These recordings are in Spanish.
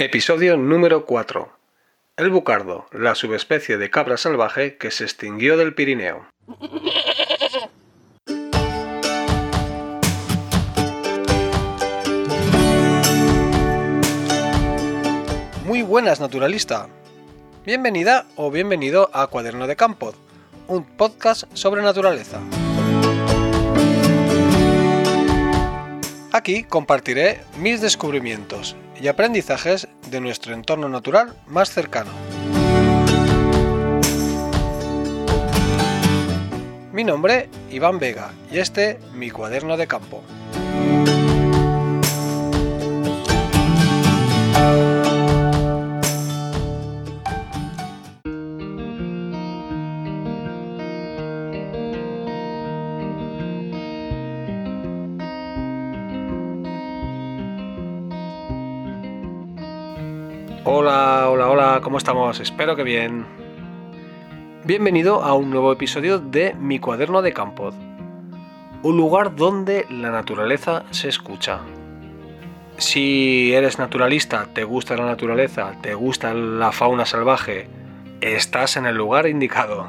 Episodio número 4. El bucardo, la subespecie de cabra salvaje que se extinguió del Pirineo. Muy buenas, naturalista. Bienvenida o bienvenido a Cuaderno de Campo, un podcast sobre naturaleza. Aquí compartiré mis descubrimientos y aprendizajes de nuestro entorno natural más cercano. Mi nombre, Iván Vega, y este, mi cuaderno de campo. Espero que bien. Bienvenido a un nuevo episodio de Mi cuaderno de campo. Un lugar donde la naturaleza se escucha. Si eres naturalista, te gusta la naturaleza, te gusta la fauna salvaje, estás en el lugar indicado.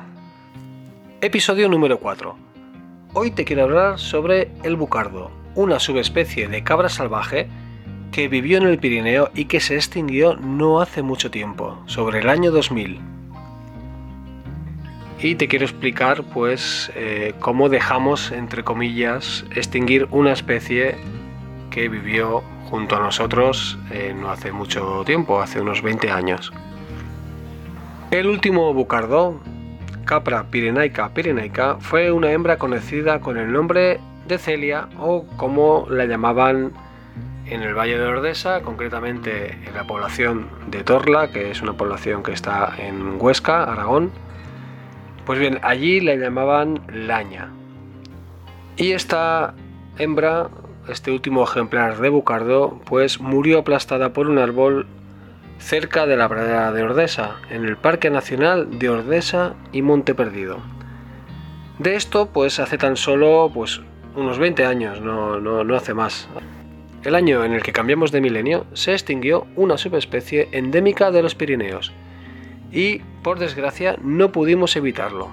Episodio número 4. Hoy te quiero hablar sobre el bucardo, una subespecie de cabra salvaje que vivió en el Pirineo y que se extinguió no hace mucho tiempo, sobre el año 2000. Y te quiero explicar pues eh, cómo dejamos, entre comillas, extinguir una especie que vivió junto a nosotros eh, no hace mucho tiempo, hace unos 20 años. El último bucardo, Capra pirenaica pirenaica, fue una hembra conocida con el nombre de Celia o como la llamaban en el Valle de Ordesa, concretamente en la población de Torla, que es una población que está en Huesca, Aragón. Pues bien, allí la llamaban Laña. Y esta hembra, este último ejemplar de Bucardo, pues murió aplastada por un árbol cerca de la pradera de Ordesa, en el Parque Nacional de Ordesa y Monte Perdido. De esto, pues hace tan solo pues, unos 20 años, no, no, no hace más. El año en el que cambiamos de milenio se extinguió una subespecie endémica de los Pirineos y, por desgracia, no pudimos evitarlo.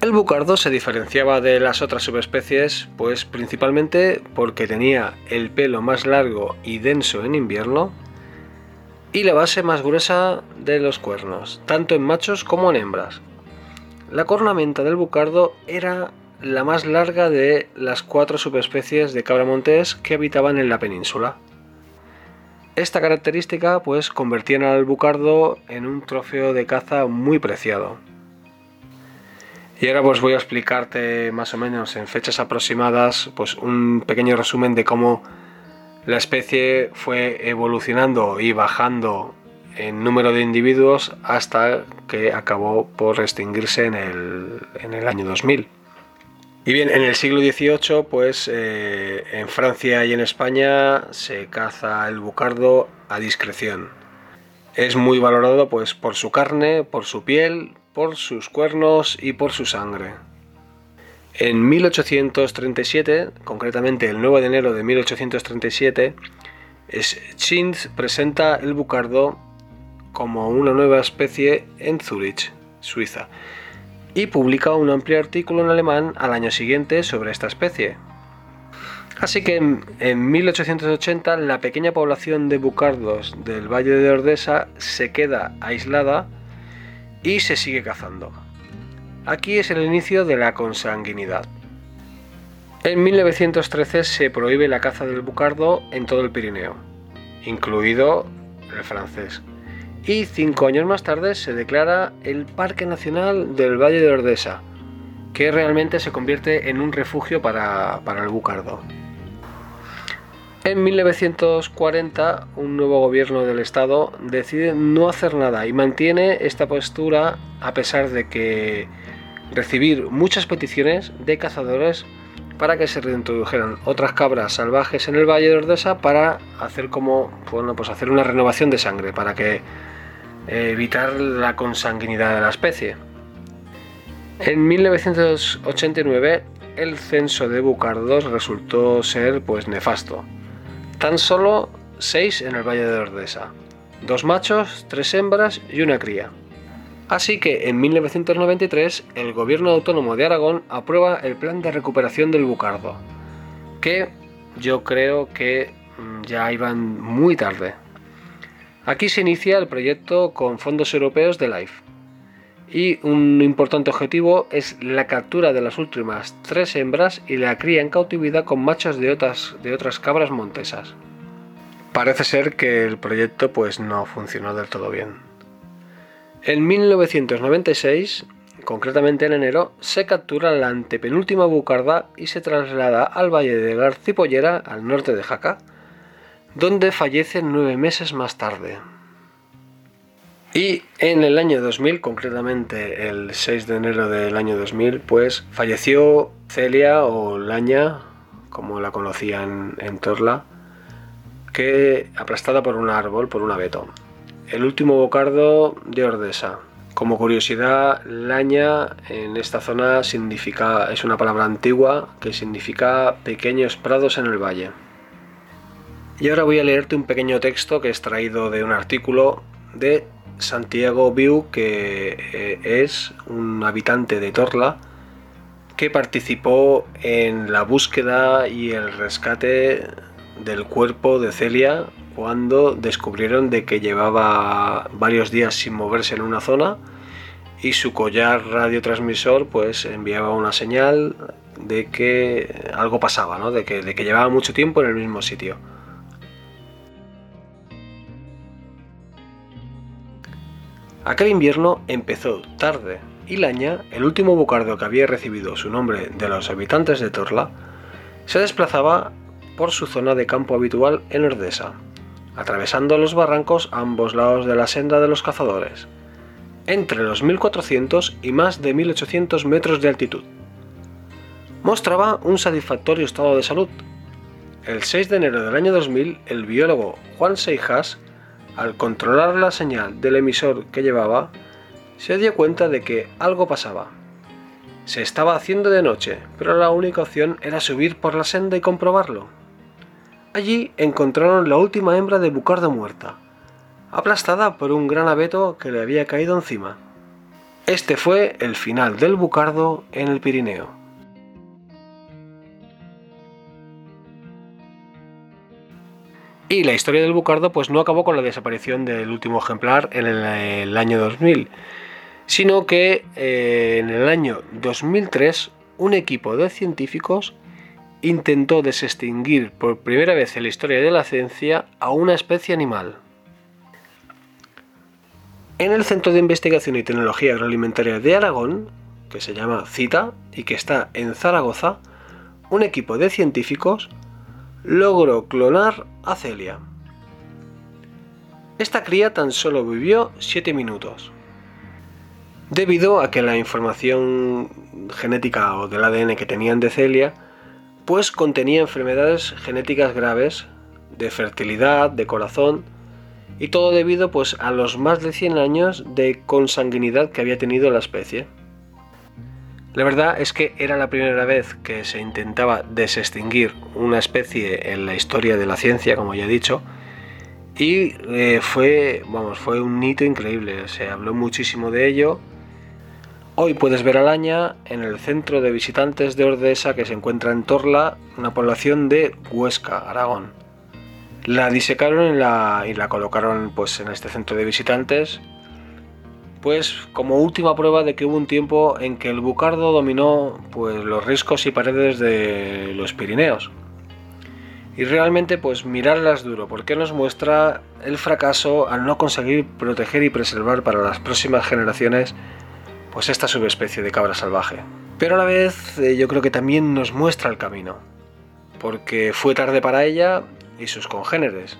El bucardo se diferenciaba de las otras subespecies, pues principalmente porque tenía el pelo más largo y denso en invierno y la base más gruesa de los cuernos, tanto en machos como en hembras. La cornamenta del bucardo era la más larga de las cuatro subespecies de cabra montés que habitaban en la península. Esta característica pues convertía al bucardo en un trofeo de caza muy preciado. Y ahora pues voy a explicarte más o menos en fechas aproximadas pues un pequeño resumen de cómo la especie fue evolucionando y bajando en número de individuos hasta que acabó por extinguirse en el, en el año 2000. Y bien, en el siglo XVIII, pues eh, en Francia y en España se caza el bucardo a discreción. Es muy valorado pues por su carne, por su piel, por sus cuernos y por su sangre. En 1837, concretamente el 9 de enero de 1837, Schinz presenta el bucardo como una nueva especie en Zurich, Suiza y publica un amplio artículo en alemán al año siguiente sobre esta especie. Así que en, 1880 la pequeña población de bucardos del Valle de Ordesa se queda aislada y se sigue cazando. Aquí es el inicio de la consanguinidad. En 1913 se prohíbe la caza del bucardo en todo el Pirineo, incluido el francés y cinco años más tarde se declara el Parque Nacional del Valle de Ordesa, que realmente se convierte en un refugio para, el bucardo. En 1940, un nuevo gobierno del estado decide no hacer nada y mantiene esta postura a pesar de que recibir muchas peticiones de cazadores para que se reintrodujeran otras cabras salvajes en el Valle de Ordesa para hacer como, bueno, pues hacer una renovación de sangre, para que evitar la consanguinidad de la especie. En 1989 el censo de bucardos resultó ser pues nefasto. Tan solo seis en el Valle de Ordesa, dos machos, tres hembras y una cría. Así que en 1993 el gobierno autónomo de Aragón aprueba el plan de recuperación del bucardo, que yo creo que mm, ya iban muy tarde. Aquí se inicia el proyecto con fondos europeos de LIFE. Y un importante objetivo es la captura de las últimas tres hembras y la cría en cautividad con machos de otras, de otras cabras montesas. Parece ser que el proyecto pues no funcionó del todo bien. En 1996, concretamente en enero, se captura la antepenúltima bucarda y se traslada al valle de Garcipollera, al norte de Jaca, donde fallece nueve meses más tarde. Y en el año 2000, concretamente el 6 de enero del año 2000, pues falleció Celia o Laña, como la conocían en Torla, que aplastada por un árbol, por un abeto el último bocardo de Ordesa. Como curiosidad, laña en esta zona significa, es una palabra antigua que significa pequeños prados en el valle. Y ahora voy a leerte un pequeño texto que he extraído de un artículo de Santiago Viu, que eh, es un habitante de Torla, que participó en la búsqueda y el rescate del cuerpo de Celia cuando descubrieron de que llevaba varios días sin moverse en una zona y su collar radiotransmisor pues enviaba una señal de que algo pasaba, ¿no? de, que, de que llevaba mucho tiempo en el mismo sitio. Aquel invierno empezó tarde y Laña, el último bucardo que había recibido su nombre de los habitantes de Torla, se desplazaba por su zona de campo habitual en Ordesa, atravesando los barrancos a ambos lados de la senda de los cazadores, entre los 1400 y más de 1800 metros de altitud. Mostraba un satisfactorio estado de salud. El 6 de enero del año 2000, el biólogo Juan Seijas, al controlar la señal del emisor que llevaba, se dio cuenta de que algo pasaba. Se estaba haciendo de noche, pero la única opción era subir por la senda y comprobarlo. Allí encontraron la última hembra de bucardo muerta, aplastada por un gran abeto que le había caído encima. Este fue el final del bucardo en el Pirineo. Y la historia del bucardo pues no acabó con la desaparición del último ejemplar en el, año 2000, sino que eh, en el año 2003 un equipo de científicos intentó desextinguir por primera vez en la historia de la ciencia a una especie animal. En el Centro de Investigación y Tecnología Agroalimentaria de Aragón, que se llama CITA y que está en Zaragoza, un equipo de científicos logró clonar a Celia. Esta cría tan solo vivió 7 minutos. Debido a que la información genética o del ADN que tenían de Celia pues contenía enfermedades genéticas graves de fertilidad, de corazón y todo debido pues a los más de 100 años de consanguinidad que había tenido la especie. La verdad es que era la primera vez que se intentaba desextinguir una especie en la historia de la ciencia, como ya he dicho, y eh, fue, vamos, fue un hito increíble. Se habló muchísimo de ello Hoy puedes ver a Laña en el centro de visitantes de Ordesa que se encuentra en Torla, una población de Huesca, Aragón. La disecaron y la, y la colocaron pues, en este centro de visitantes, pues como última prueba de que hubo un tiempo en que el bucardo dominó pues, los riscos y paredes de los Pirineos. Y realmente pues mirarlas duro, porque nos muestra el fracaso al no conseguir proteger y preservar para las próximas generaciones pues esta subespecie de cabra salvaje. Pero a la vez eh, yo creo que también nos muestra el camino, porque fue tarde para ella y sus congéneres.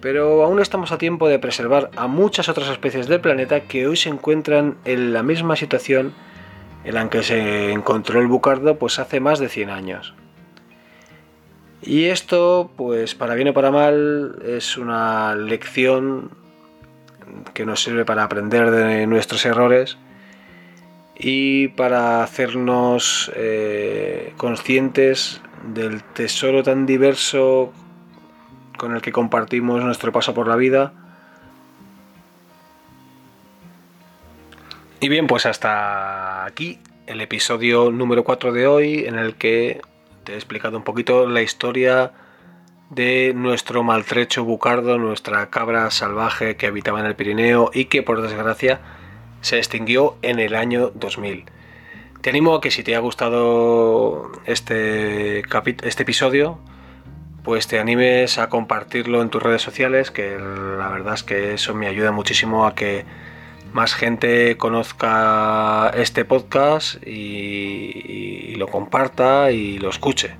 Pero aún estamos a tiempo de preservar a muchas otras especies del planeta que hoy se encuentran en la misma situación en la que se encontró el bucardo pues hace más de 100 años. Y esto, pues para bien o para mal, es una lección que nos sirve para aprender de nuestros errores y para hacernos eh, conscientes del tesoro tan diverso con el que compartimos nuestro paso por la vida. Y bien, pues hasta aquí el episodio número 4 de hoy en el que te he explicado un poquito la historia de nuestro maltrecho bucardo, nuestra cabra salvaje que habitaba en el Pirineo y que por desgracia se extinguió en el año 2000. Te animo a que si te ha gustado este, este episodio, pues te animes a compartirlo en tus redes sociales, que la verdad es que eso me ayuda muchísimo a que más gente conozca este podcast y, lo comparta y lo escuche.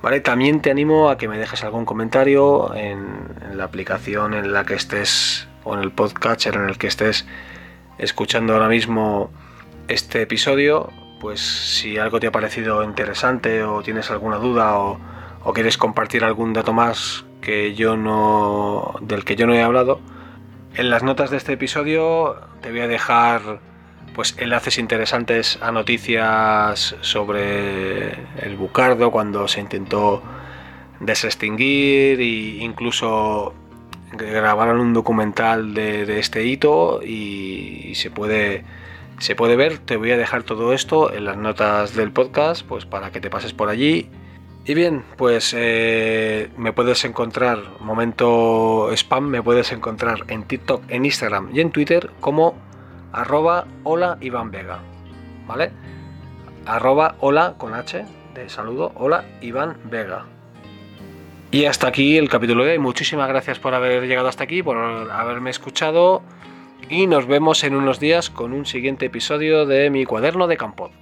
¿Vale? También te animo a que me dejes algún comentario en, en la aplicación en la que estés o en el podcatcher en el que estés escuchando ahora mismo este episodio, pues si algo te ha parecido interesante o tienes alguna duda o, quieres compartir algún dato más que yo no del que yo no he hablado, en las notas de este episodio te voy a dejar pues enlaces interesantes a noticias sobre el bucardo cuando se intentó desextinguir e incluso grabaron un documental de, este hito y, se puede se puede ver. Te voy a dejar todo esto en las notas del podcast, pues para que te pases por allí. Y bien, pues eh, me puedes encontrar, momento spam, me puedes encontrar en TikTok, en Instagram y en Twitter como arroba hola Iván Vega. ¿Vale? Arroba hola con H de saludo, hola Iván Vega. Y hasta aquí el capítulo de hoy. Muchísimas gracias por haber llegado hasta aquí, por haberme escuchado. Y nos vemos en unos días con un siguiente episodio de mi cuaderno de campo.